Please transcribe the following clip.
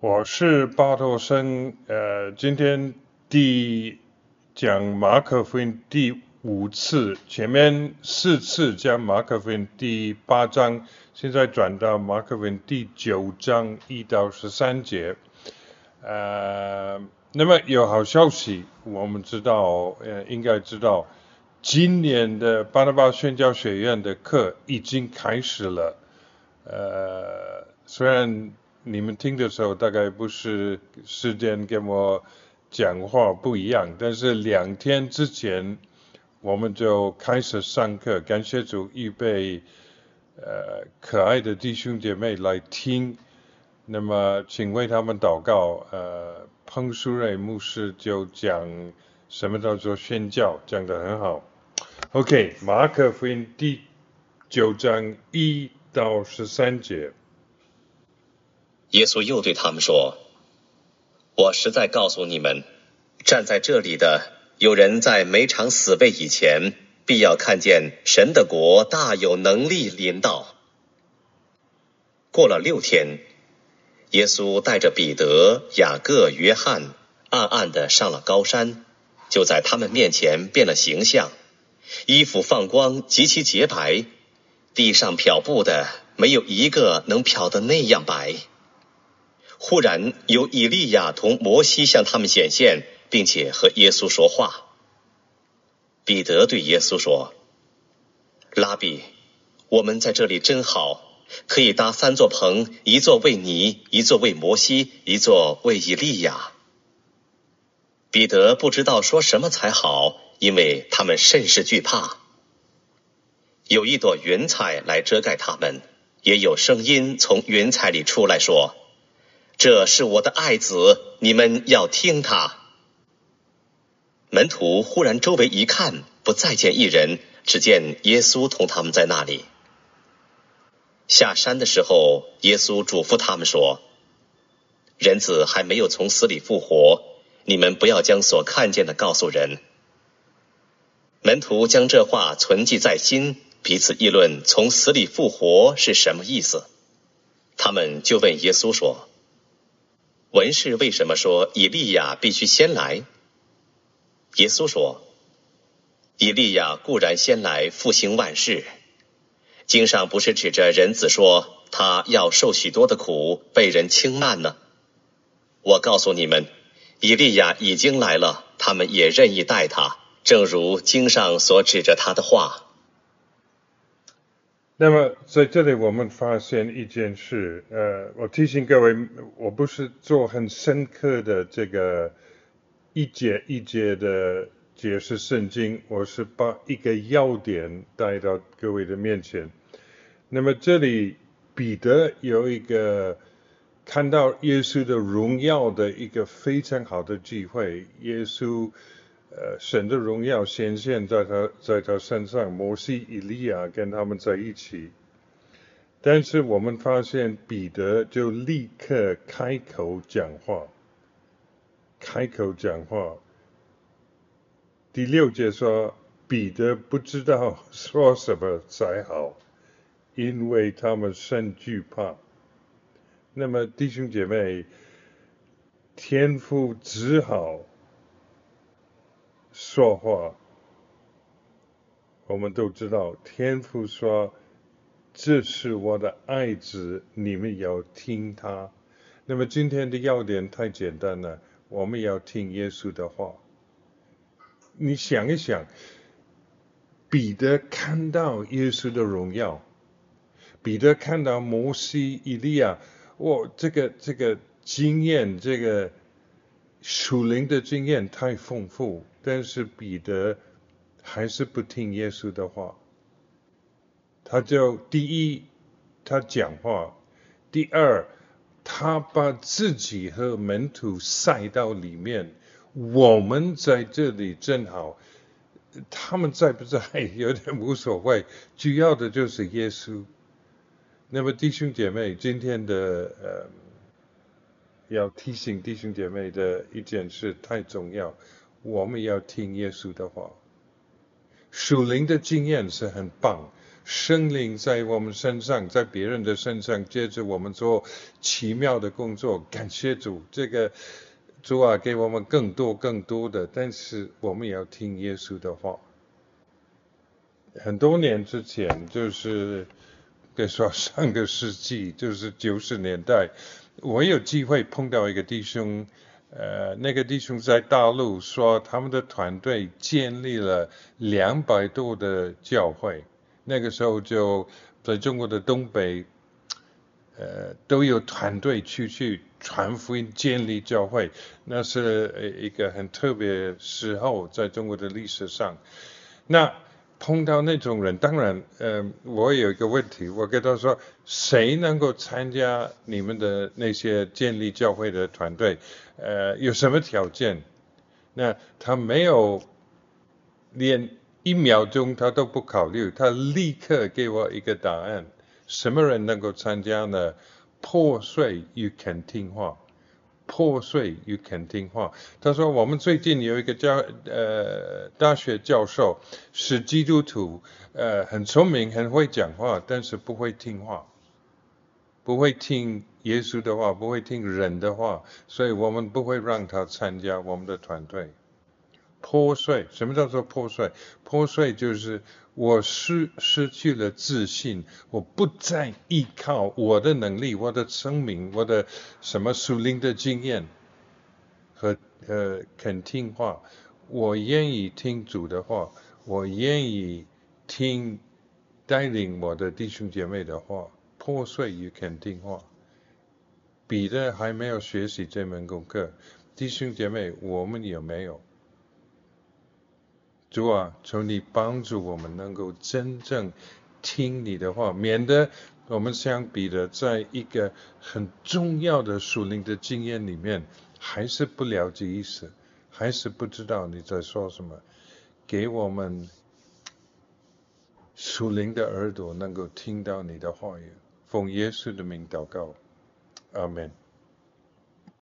我是巴托生，呃，今天第讲马可福音第五次，前面四次讲马可福音第八章，现在转到马可福音第九章一到十三节，呃，那么有好消息，我们知道，呃，应该知道，今年的巴拿巴宣教学院的课已经开始了，呃，虽然。你们听的时候大概不是时间跟我讲话不一样，但是两天之前我们就开始上课，感谢主预备呃可爱的弟兄姐妹来听，那么请为他们祷告。呃，彭淑瑞牧师就讲什么叫做宣教，讲得很好。OK，马可福音第九章一到十三节。耶稣又对他们说：“我实在告诉你们，站在这里的有人在每场死位以前，必要看见神的国大有能力临到。”过了六天，耶稣带着彼得、雅各、约翰，暗暗的上了高山，就在他们面前变了形象，衣服放光，极其洁白，地上漂布的没有一个能漂得那样白。忽然有以利亚同摩西向他们显现，并且和耶稣说话。彼得对耶稣说：“拉比，我们在这里真好，可以搭三座棚，一座为你，一座为摩西，一座为以利亚。”彼得不知道说什么才好，因为他们甚是惧怕。有一朵云彩来遮盖他们，也有声音从云彩里出来说。这是我的爱子，你们要听他。门徒忽然周围一看，不再见一人，只见耶稣同他们在那里。下山的时候，耶稣嘱咐他们说：“人子还没有从死里复活，你们不要将所看见的告诉人。”门徒将这话存记在心，彼此议论从死里复活是什么意思。他们就问耶稣说。文士为什么说以利亚必须先来？耶稣说：“以利亚固然先来复兴万事，经上不是指着人子说他要受许多的苦，被人轻慢呢？我告诉你们，以利亚已经来了，他们也任意待他，正如经上所指着他的话。”那么在这里，我们发现一件事，呃，我提醒各位，我不是做很深刻的这个一节一节的解释圣经，我是把一个要点带到各位的面前。那么这里彼得有一个看到耶稣的荣耀的一个非常好的机会，耶稣。呃，神的荣耀显现在他在他身上，摩西、以利亚跟他们在一起。但是我们发现彼得就立刻开口讲话，开口讲话。第六节说，彼得不知道说什么才好，因为他们甚惧怕。那么弟兄姐妹，天父只好。说话，我们都知道，天父说：“这是我的爱子，你们要听他。”那么今天的要点太简单了，我们要听耶稣的话。你想一想，彼得看到耶稣的荣耀，彼得看到摩西、以利亚，哇，这个这个经验，这个属灵的经验太丰富。但是彼得还是不听耶稣的话，他就第一他讲话，第二他把自己和门徒塞到里面，我们在这里正好，他们在不在有点无所谓，主要的就是耶稣。那么弟兄姐妹，今天的呃要提醒弟兄姐妹的一件事太重要。我们要听耶稣的话，属灵的经验是很棒，生灵在我们身上，在别人的身上，接着我们做奇妙的工作。感谢主，这个主啊，给我们更多更多的，但是我们也要听耶稣的话。很多年之前，就是可以说上个世纪，就是九十年代，我有机会碰到一个弟兄。呃，那个弟兄在大陆说，他们的团队建立了两百多的教会。那个时候就在中国的东北，呃，都有团队去去传福音、建立教会，那是一个很特别时候，在中国的历史上。那碰到那种人，当然，呃，我有一个问题，我跟他说，谁能够参加你们的那些建立教会的团队？呃，有什么条件？那他没有连一秒钟他都不考虑，他立刻给我一个答案：什么人能够参加呢？破碎又肯听话。破碎与肯听话。他说：“我们最近有一个教呃大学教授是基督徒，呃很聪明，很会讲话，但是不会听话，不会听耶稣的话，不会听人的话，所以我们不会让他参加我们的团队。破碎，什么叫做破碎？破碎就是。”我失失去了自信，我不再依靠我的能力、我的生命、我的什么属灵的经验和呃肯听话，我愿意听主的话，我愿意听带领我的弟兄姐妹的话，破碎与肯听话。彼得还没有学习这门功课，弟兄姐妹，我们有没有？主啊，求你帮助我们能够真正听你的话，免得我们相比的，在一个很重要的属灵的经验里面，还是不了解意思，还是不知道你在说什么。给我们属灵的耳朵，能够听到你的话语。奉耶稣的名祷告，阿门。